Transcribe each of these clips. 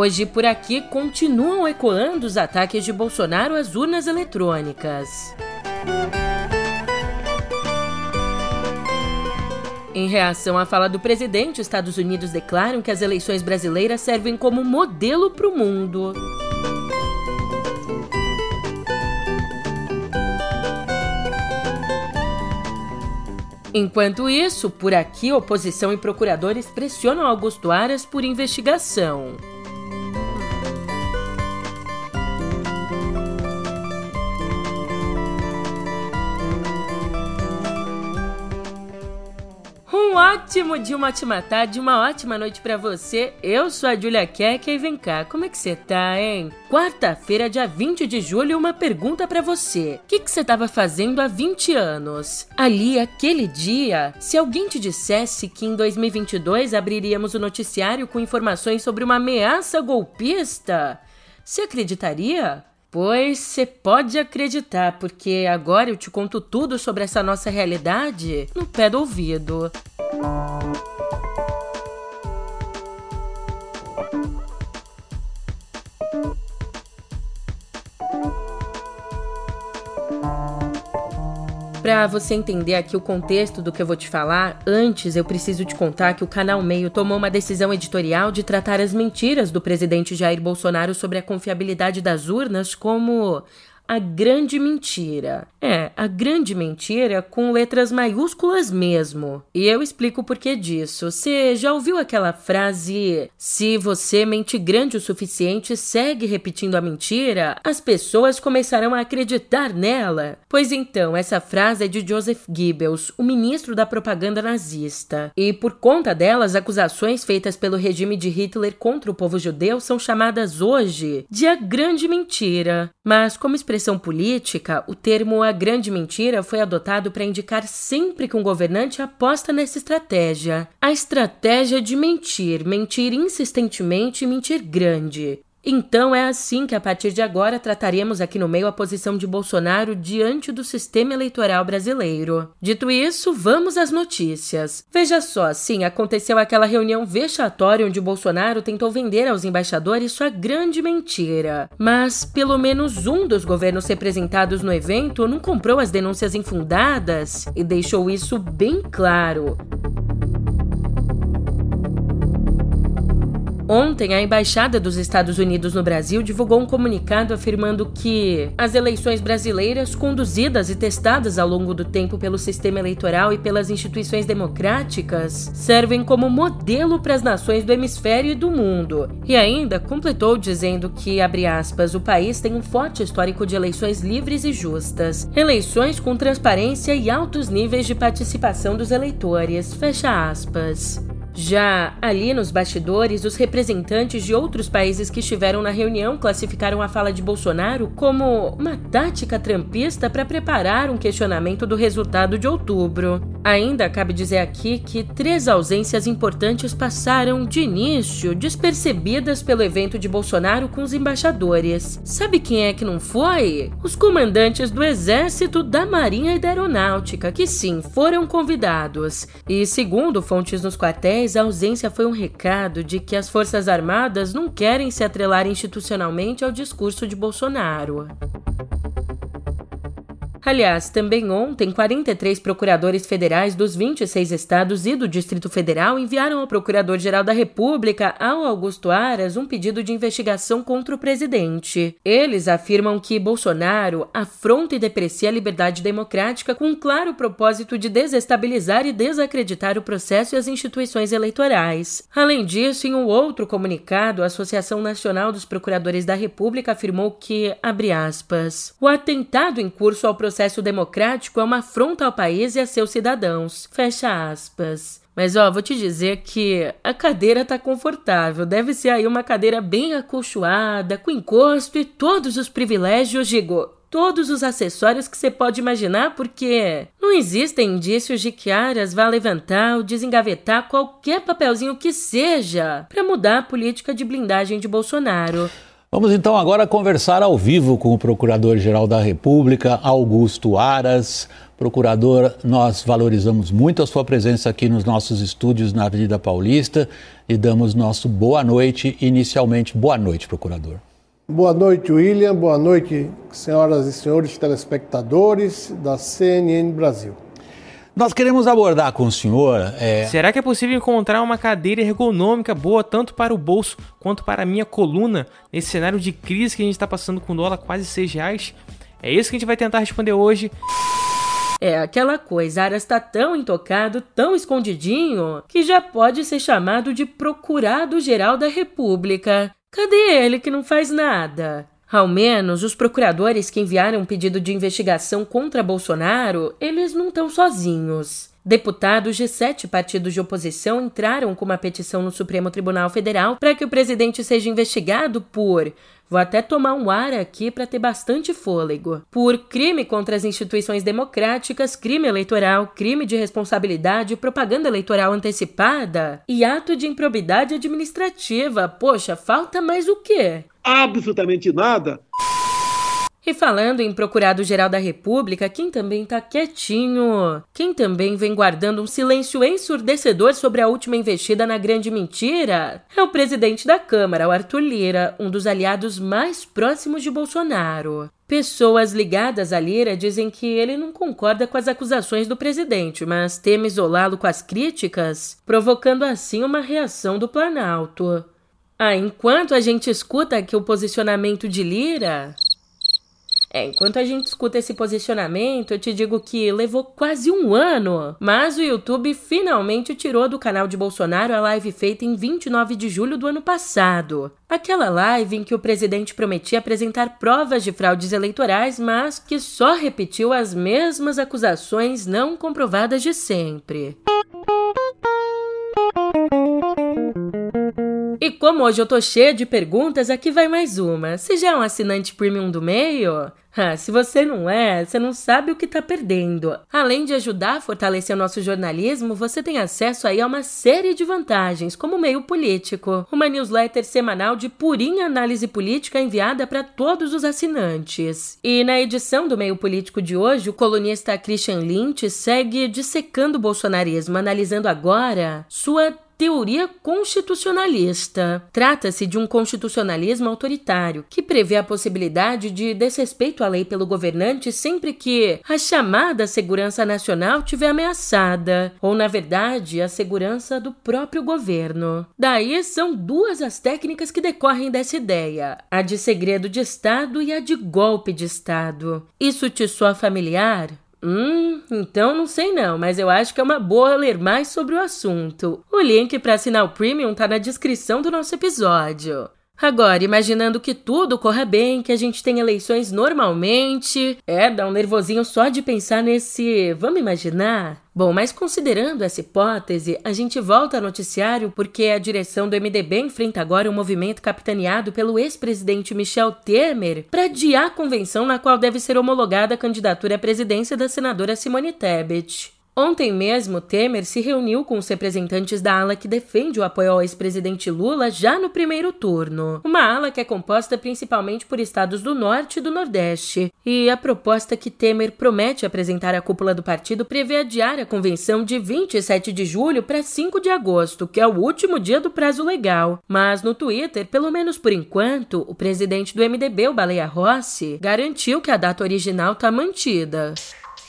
Hoje por aqui continuam ecoando os ataques de Bolsonaro às urnas eletrônicas. Em reação à fala do presidente, Estados Unidos declaram que as eleições brasileiras servem como modelo para o mundo. Enquanto isso, por aqui, oposição e procuradores pressionam Augusto Aras por investigação. Ótimo dia, uma ótima tarde, uma ótima noite para você. Eu sou a Julia Kek e vem cá, como é que você tá, hein? Quarta-feira, dia 20 de julho, uma pergunta para você. O que você tava fazendo há 20 anos? Ali, aquele dia, se alguém te dissesse que em 2022 abriríamos o noticiário com informações sobre uma ameaça golpista, você acreditaria? Pois você pode acreditar, porque agora eu te conto tudo sobre essa nossa realidade no pé do ouvido. Para você entender aqui o contexto do que eu vou te falar, antes eu preciso te contar que o canal Meio tomou uma decisão editorial de tratar as mentiras do presidente Jair Bolsonaro sobre a confiabilidade das urnas como a grande mentira. É, a grande mentira com letras maiúsculas mesmo. E eu explico o porquê disso. Você já ouviu aquela frase: se você mente grande o suficiente, segue repetindo a mentira, as pessoas começarão a acreditar nela? Pois então, essa frase é de Joseph Goebbels, o ministro da propaganda nazista. E por conta dela, as acusações feitas pelo regime de Hitler contra o povo judeu são chamadas hoje de a grande mentira. Mas como expressão expressão política, o termo a grande mentira foi adotado para indicar sempre que um governante aposta nessa estratégia. A estratégia de mentir, mentir insistentemente e mentir grande. Então é assim que a partir de agora trataremos aqui no meio a posição de Bolsonaro diante do sistema eleitoral brasileiro. Dito isso, vamos às notícias. Veja só, sim, aconteceu aquela reunião vexatória onde Bolsonaro tentou vender aos embaixadores sua grande mentira. Mas pelo menos um dos governos representados no evento não comprou as denúncias infundadas e deixou isso bem claro. Ontem, a Embaixada dos Estados Unidos no Brasil divulgou um comunicado afirmando que as eleições brasileiras, conduzidas e testadas ao longo do tempo pelo sistema eleitoral e pelas instituições democráticas, servem como modelo para as nações do hemisfério e do mundo. E ainda completou dizendo que, abre aspas, o país tem um forte histórico de eleições livres e justas, eleições com transparência e altos níveis de participação dos eleitores, fecha aspas. Já ali nos bastidores, os representantes de outros países que estiveram na reunião classificaram a fala de Bolsonaro como uma tática trampista para preparar um questionamento do resultado de outubro. Ainda cabe dizer aqui que três ausências importantes passaram de início despercebidas pelo evento de Bolsonaro com os embaixadores. Sabe quem é que não foi? Os comandantes do Exército, da Marinha e da Aeronáutica, que sim, foram convidados. E segundo fontes nos quartéis, a ausência foi um recado de que as Forças Armadas não querem se atrelar institucionalmente ao discurso de Bolsonaro. Aliás, também ontem, 43 procuradores federais dos 26 estados e do Distrito Federal enviaram ao Procurador-Geral da República, ao Augusto Aras, um pedido de investigação contra o presidente. Eles afirmam que Bolsonaro afronta e deprecia a liberdade democrática com um claro propósito de desestabilizar e desacreditar o processo e as instituições eleitorais. Além disso, em um outro comunicado, a Associação Nacional dos Procuradores da República afirmou que, abre aspas, o atentado em curso ao processo processo democrático é uma afronta ao país e a seus cidadãos. Fecha aspas. Mas ó, vou te dizer que a cadeira tá confortável. Deve ser aí uma cadeira bem acolchoada, com encosto e todos os privilégios, digo, todos os acessórios que você pode imaginar, porque não existem indícios de que Aras vá levantar ou desengavetar qualquer papelzinho que seja para mudar a política de blindagem de Bolsonaro. Vamos então agora conversar ao vivo com o Procurador-Geral da República, Augusto Aras. Procurador, nós valorizamos muito a sua presença aqui nos nossos estúdios na Avenida Paulista e damos nosso boa noite. Inicialmente, boa noite, procurador. Boa noite, William. Boa noite, senhoras e senhores telespectadores da CNN Brasil. Nós queremos abordar com o senhor. É... Será que é possível encontrar uma cadeira ergonômica boa tanto para o bolso quanto para a minha coluna nesse cenário de crise que a gente está passando com dólar quase 6 reais? É isso que a gente vai tentar responder hoje. É aquela coisa, Aras tá tão intocado, tão escondidinho, que já pode ser chamado de Procurado-Geral da República. Cadê ele que não faz nada? Ao menos os procuradores que enviaram um pedido de investigação contra Bolsonaro, eles não estão sozinhos. Deputados de sete partidos de oposição entraram com uma petição no Supremo Tribunal Federal para que o presidente seja investigado por Vou até tomar um ar aqui para ter bastante fôlego. Por crime contra as instituições democráticas, crime eleitoral, crime de responsabilidade, propaganda eleitoral antecipada e ato de improbidade administrativa. Poxa, falta mais o quê? Absolutamente nada. E falando em Procurado-Geral da República, quem também tá quietinho, quem também vem guardando um silêncio ensurdecedor sobre a última investida na grande mentira, é o presidente da Câmara, o Arthur Lira, um dos aliados mais próximos de Bolsonaro. Pessoas ligadas a Lira dizem que ele não concorda com as acusações do presidente, mas teme isolá-lo com as críticas, provocando assim uma reação do Planalto. Ah, enquanto a gente escuta aqui o posicionamento de Lira, é, enquanto a gente escuta esse posicionamento, eu te digo que levou quase um ano, mas o YouTube finalmente tirou do canal de Bolsonaro a live feita em 29 de julho do ano passado. Aquela live em que o presidente prometia apresentar provas de fraudes eleitorais, mas que só repetiu as mesmas acusações não comprovadas de sempre. E como hoje eu tô cheia de perguntas, aqui vai mais uma. Você já é um assinante premium do meio? Ah, se você não é, você não sabe o que está perdendo. Além de ajudar a fortalecer o nosso jornalismo, você tem acesso aí a uma série de vantagens, como meio político, uma newsletter semanal de purinha análise política enviada para todos os assinantes. E na edição do meio político de hoje, o colunista Christian Lynch segue dissecando o bolsonarismo, analisando agora sua teoria constitucionalista. Trata-se de um constitucionalismo autoritário que prevê a possibilidade de desrespeito à lei pelo governante sempre que a chamada segurança nacional tiver ameaçada, ou na verdade, a segurança do próprio governo. Daí são duas as técnicas que decorrem dessa ideia: a de segredo de Estado e a de golpe de Estado. Isso te soa familiar? Hum, então não sei não, mas eu acho que é uma boa ler mais sobre o assunto. O link para assinar o Premium tá na descrição do nosso episódio. Agora, imaginando que tudo corra bem, que a gente tem eleições normalmente, é, dá um nervosinho só de pensar nesse. Vamos imaginar? Bom, mas considerando essa hipótese, a gente volta ao noticiário porque a direção do MDB enfrenta agora um movimento capitaneado pelo ex-presidente Michel Temer para adiar a convenção na qual deve ser homologada a candidatura à presidência da senadora Simone Tebet. Ontem mesmo, Temer se reuniu com os representantes da ala que defende o apoio ao ex-presidente Lula já no primeiro turno. Uma ala que é composta principalmente por estados do Norte e do Nordeste. E a proposta que Temer promete apresentar à cúpula do partido prevê adiar a convenção de 27 de julho para 5 de agosto, que é o último dia do prazo legal. Mas no Twitter, pelo menos por enquanto, o presidente do MDB, o Baleia Rossi, garantiu que a data original está mantida.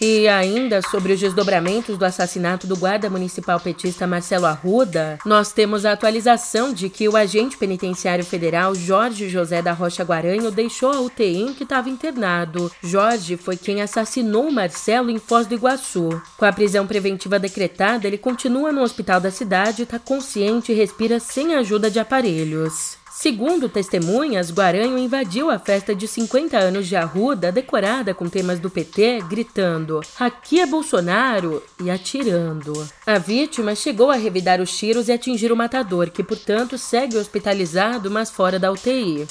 E ainda sobre os desdobramentos do assassinato do guarda municipal petista Marcelo Arruda, nós temos a atualização de que o agente penitenciário federal Jorge José da Rocha Guaranho deixou a UTI em que estava internado. Jorge foi quem assassinou Marcelo em Foz do Iguaçu. Com a prisão preventiva decretada, ele continua no hospital da cidade, está consciente e respira sem ajuda de aparelhos. Segundo testemunhas, Guaranho invadiu a festa de 50 anos de Arruda, decorada com temas do PT, gritando: Aqui é Bolsonaro! e atirando. A vítima chegou a revidar os tiros e atingir o matador, que, portanto, segue hospitalizado, mas fora da UTI.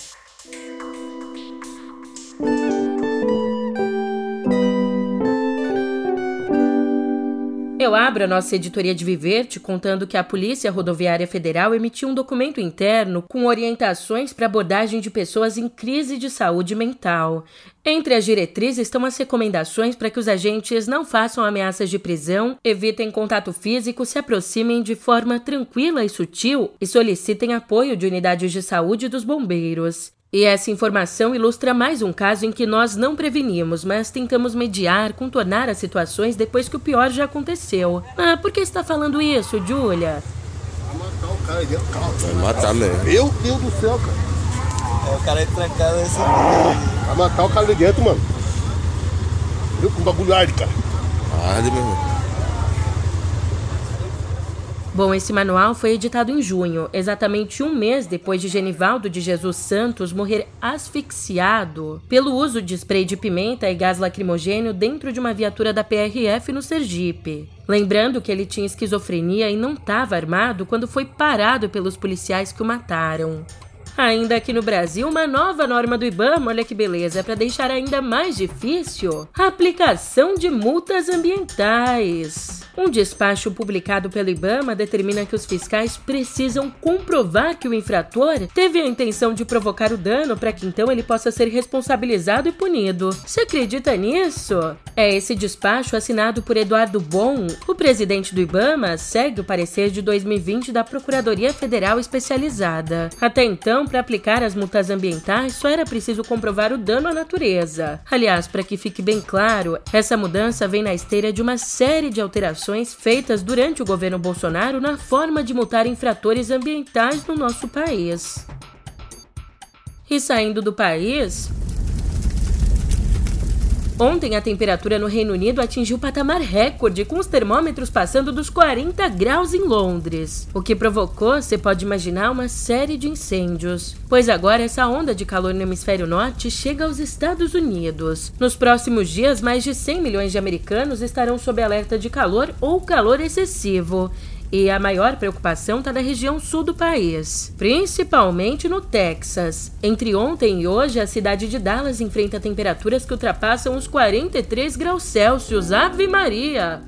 Eu abro a nossa editoria de Viver te contando que a Polícia Rodoviária Federal emitiu um documento interno com orientações para abordagem de pessoas em crise de saúde mental. Entre as diretrizes estão as recomendações para que os agentes não façam ameaças de prisão, evitem contato físico, se aproximem de forma tranquila e sutil e solicitem apoio de unidades de saúde dos bombeiros. E essa informação ilustra mais um caso em que nós não prevenimos, mas tentamos mediar, contornar as situações depois que o pior já aconteceu. Ah, por que está falando isso, Julia? Vai matar o cara aí dentro do carro. Vai matar mesmo. Meu Deus do céu, cara. É, o cara é trancado nesse. Vai matar o cara ali dentro, mano. Viu com bagulho arde, cara. Arde, meu irmão. Bom, esse manual foi editado em junho, exatamente um mês depois de Genivaldo de Jesus Santos morrer asfixiado pelo uso de spray de pimenta e gás lacrimogênio dentro de uma viatura da PRF no Sergipe. Lembrando que ele tinha esquizofrenia e não estava armado quando foi parado pelos policiais que o mataram. Ainda aqui no Brasil, uma nova norma do IBAMA, olha que beleza, para deixar ainda mais difícil a aplicação de multas ambientais. Um despacho publicado pelo IBAMA determina que os fiscais precisam comprovar que o infrator teve a intenção de provocar o dano para que então ele possa ser responsabilizado e punido. Você acredita nisso? É esse despacho assinado por Eduardo Bom, o presidente do IBAMA, segue o parecer de 2020 da Procuradoria Federal Especializada. Até então, para aplicar as multas ambientais, só era preciso comprovar o dano à natureza. Aliás, para que fique bem claro, essa mudança vem na esteira de uma série de alterações feitas durante o governo Bolsonaro na forma de multar infratores ambientais no nosso país. E saindo do país, Ontem, a temperatura no Reino Unido atingiu patamar recorde, com os termômetros passando dos 40 graus em Londres, o que provocou, você pode imaginar, uma série de incêndios. Pois agora essa onda de calor no hemisfério norte chega aos Estados Unidos. Nos próximos dias, mais de 100 milhões de americanos estarão sob alerta de calor ou calor excessivo. E a maior preocupação está na região sul do país, principalmente no Texas. Entre ontem e hoje, a cidade de Dallas enfrenta temperaturas que ultrapassam os 43 graus Celsius. Ave Maria!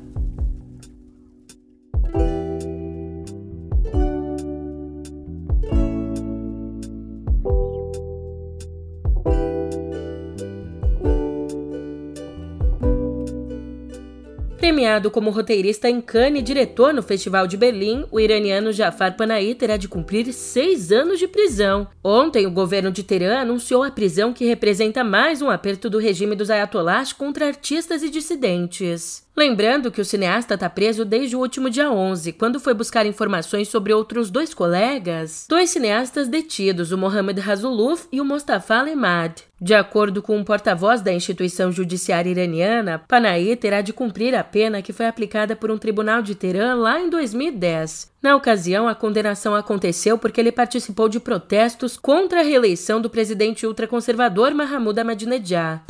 Premiado como roteirista em Cannes e diretor no Festival de Berlim, o iraniano Jafar Panahi terá de cumprir seis anos de prisão. Ontem, o governo de Teherã anunciou a prisão que representa mais um aperto do regime dos ayatollahs contra artistas e dissidentes. Lembrando que o cineasta está preso desde o último dia 11, quando foi buscar informações sobre outros dois colegas, dois cineastas detidos, o Mohamed Razuluf e o Mostafa Lemad. De acordo com um porta-voz da instituição judiciária iraniana, Panahi terá de cumprir a pena que foi aplicada por um tribunal de Teherã lá em 2010. Na ocasião, a condenação aconteceu porque ele participou de protestos contra a reeleição do presidente ultraconservador Mahmoud Ahmadinejad.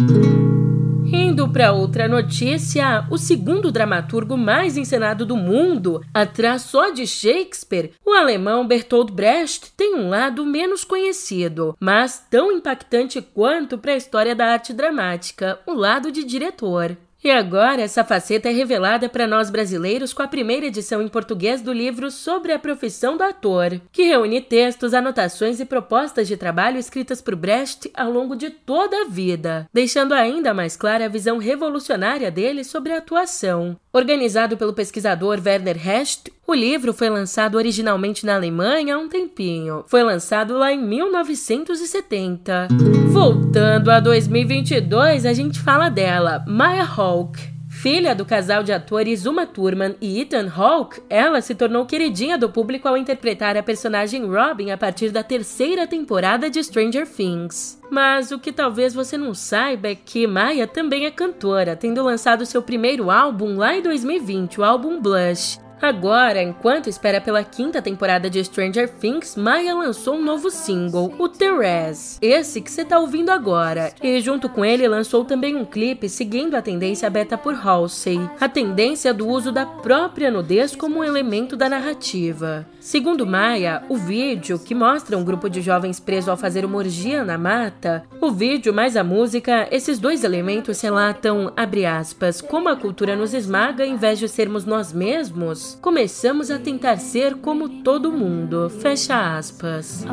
Indo para outra notícia, o segundo dramaturgo mais encenado do mundo, atrás só de Shakespeare, o alemão Bertolt Brecht tem um lado menos conhecido, mas tão impactante quanto para a história da arte dramática, o lado de diretor. E agora essa faceta é revelada para nós brasileiros com a primeira edição em português do livro Sobre a Profissão do Ator, que reúne textos, anotações e propostas de trabalho escritas por Brecht ao longo de toda a vida, deixando ainda mais clara a visão revolucionária dele sobre a atuação. Organizado pelo pesquisador Werner Hecht, o livro foi lançado originalmente na Alemanha há um tempinho. Foi lançado lá em 1970. Voltando a 2022, a gente fala dela, Maya Hawke. Filha do casal de atores Uma Thurman e Ethan Hawke, ela se tornou queridinha do público ao interpretar a personagem Robin a partir da terceira temporada de Stranger Things. Mas o que talvez você não saiba é que Maya também é cantora, tendo lançado seu primeiro álbum lá em 2020, o álbum Blush. Agora, enquanto espera pela quinta temporada de Stranger Things, Maya lançou um novo single, o Therese, esse que você tá ouvindo agora. E junto com ele lançou também um clipe seguindo a tendência beta por Halsey, a tendência do uso da própria nudez como um elemento da narrativa. Segundo Maya, o vídeo, que mostra um grupo de jovens presos ao fazer uma orgia na mata, o vídeo mais a música, esses dois elementos relatam, abre aspas, como a cultura nos esmaga em vez de sermos nós mesmos começamos a tentar ser como todo mundo. Fecha aspas.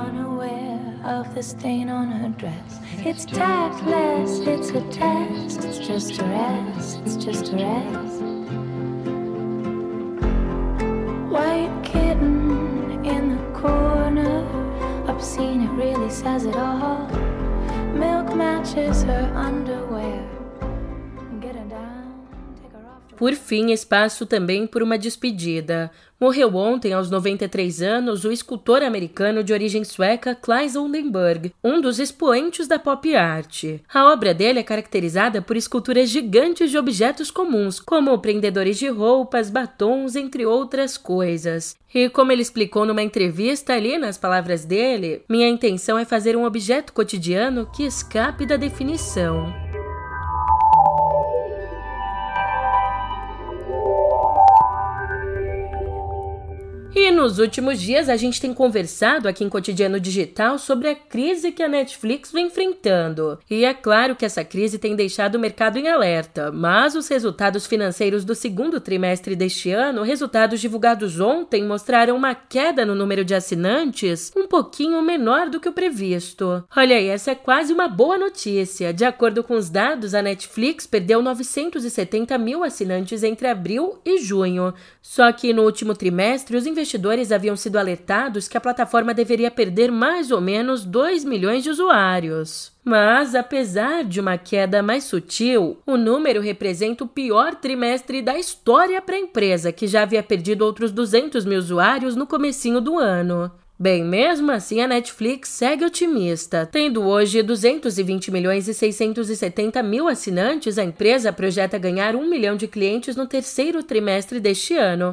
White kitten in the corner, obscene, it really says it all. Milk matches her underwear. Por fim, espaço também por uma despedida. Morreu ontem, aos 93 anos, o escultor americano de origem sueca Claes Oldenburg, um dos expoentes da pop art. A obra dele é caracterizada por esculturas gigantes de objetos comuns, como prendedores de roupas, batons, entre outras coisas. E como ele explicou numa entrevista ali, nas palavras dele, minha intenção é fazer um objeto cotidiano que escape da definição. E nos últimos dias a gente tem conversado aqui em Cotidiano Digital sobre a crise que a Netflix vem enfrentando. E é claro que essa crise tem deixado o mercado em alerta, mas os resultados financeiros do segundo trimestre deste ano, resultados divulgados ontem, mostraram uma queda no número de assinantes um pouquinho menor do que o previsto. Olha aí, essa é quase uma boa notícia. De acordo com os dados, a Netflix perdeu 970 mil assinantes entre abril e junho. Só que no último trimestre, os investidores investidores haviam sido alertados que a plataforma deveria perder mais ou menos 2 milhões de usuários. Mas, apesar de uma queda mais sutil, o número representa o pior trimestre da história para a empresa, que já havia perdido outros 200 mil usuários no comecinho do ano. Bem, mesmo assim, a Netflix segue otimista. Tendo hoje 220 milhões e 670 mil assinantes, a empresa projeta ganhar um milhão de clientes no terceiro trimestre deste ano.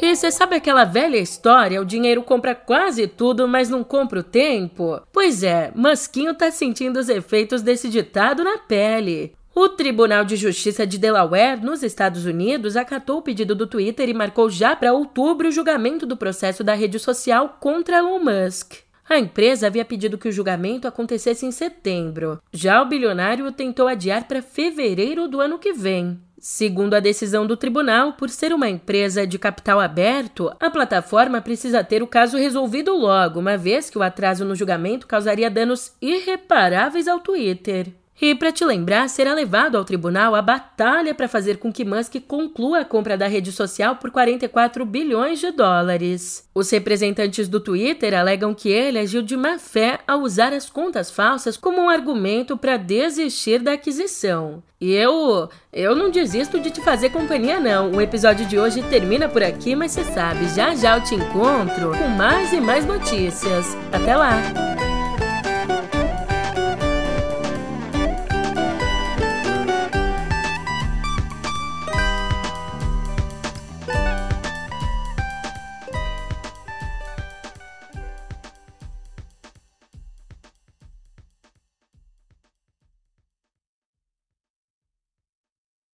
E você sabe aquela velha história? O dinheiro compra quase tudo, mas não compra o tempo? Pois é, Masquinho tá sentindo os efeitos desse ditado na pele. O Tribunal de Justiça de Delaware, nos Estados Unidos, acatou o pedido do Twitter e marcou já para outubro o julgamento do processo da rede social contra Elon Musk. A empresa havia pedido que o julgamento acontecesse em setembro. Já o bilionário tentou adiar para fevereiro do ano que vem. Segundo a decisão do tribunal, por ser uma empresa de capital aberto, a plataforma precisa ter o caso resolvido logo, uma vez que o atraso no julgamento causaria danos irreparáveis ao Twitter. E para te lembrar, será levado ao tribunal a batalha para fazer com que Musk conclua a compra da rede social por 44 bilhões de dólares. Os representantes do Twitter alegam que ele agiu de má fé ao usar as contas falsas como um argumento para desistir da aquisição. E eu, eu não desisto de te fazer companhia não. O episódio de hoje termina por aqui, mas você sabe, já já eu te encontro com mais e mais notícias. Até lá.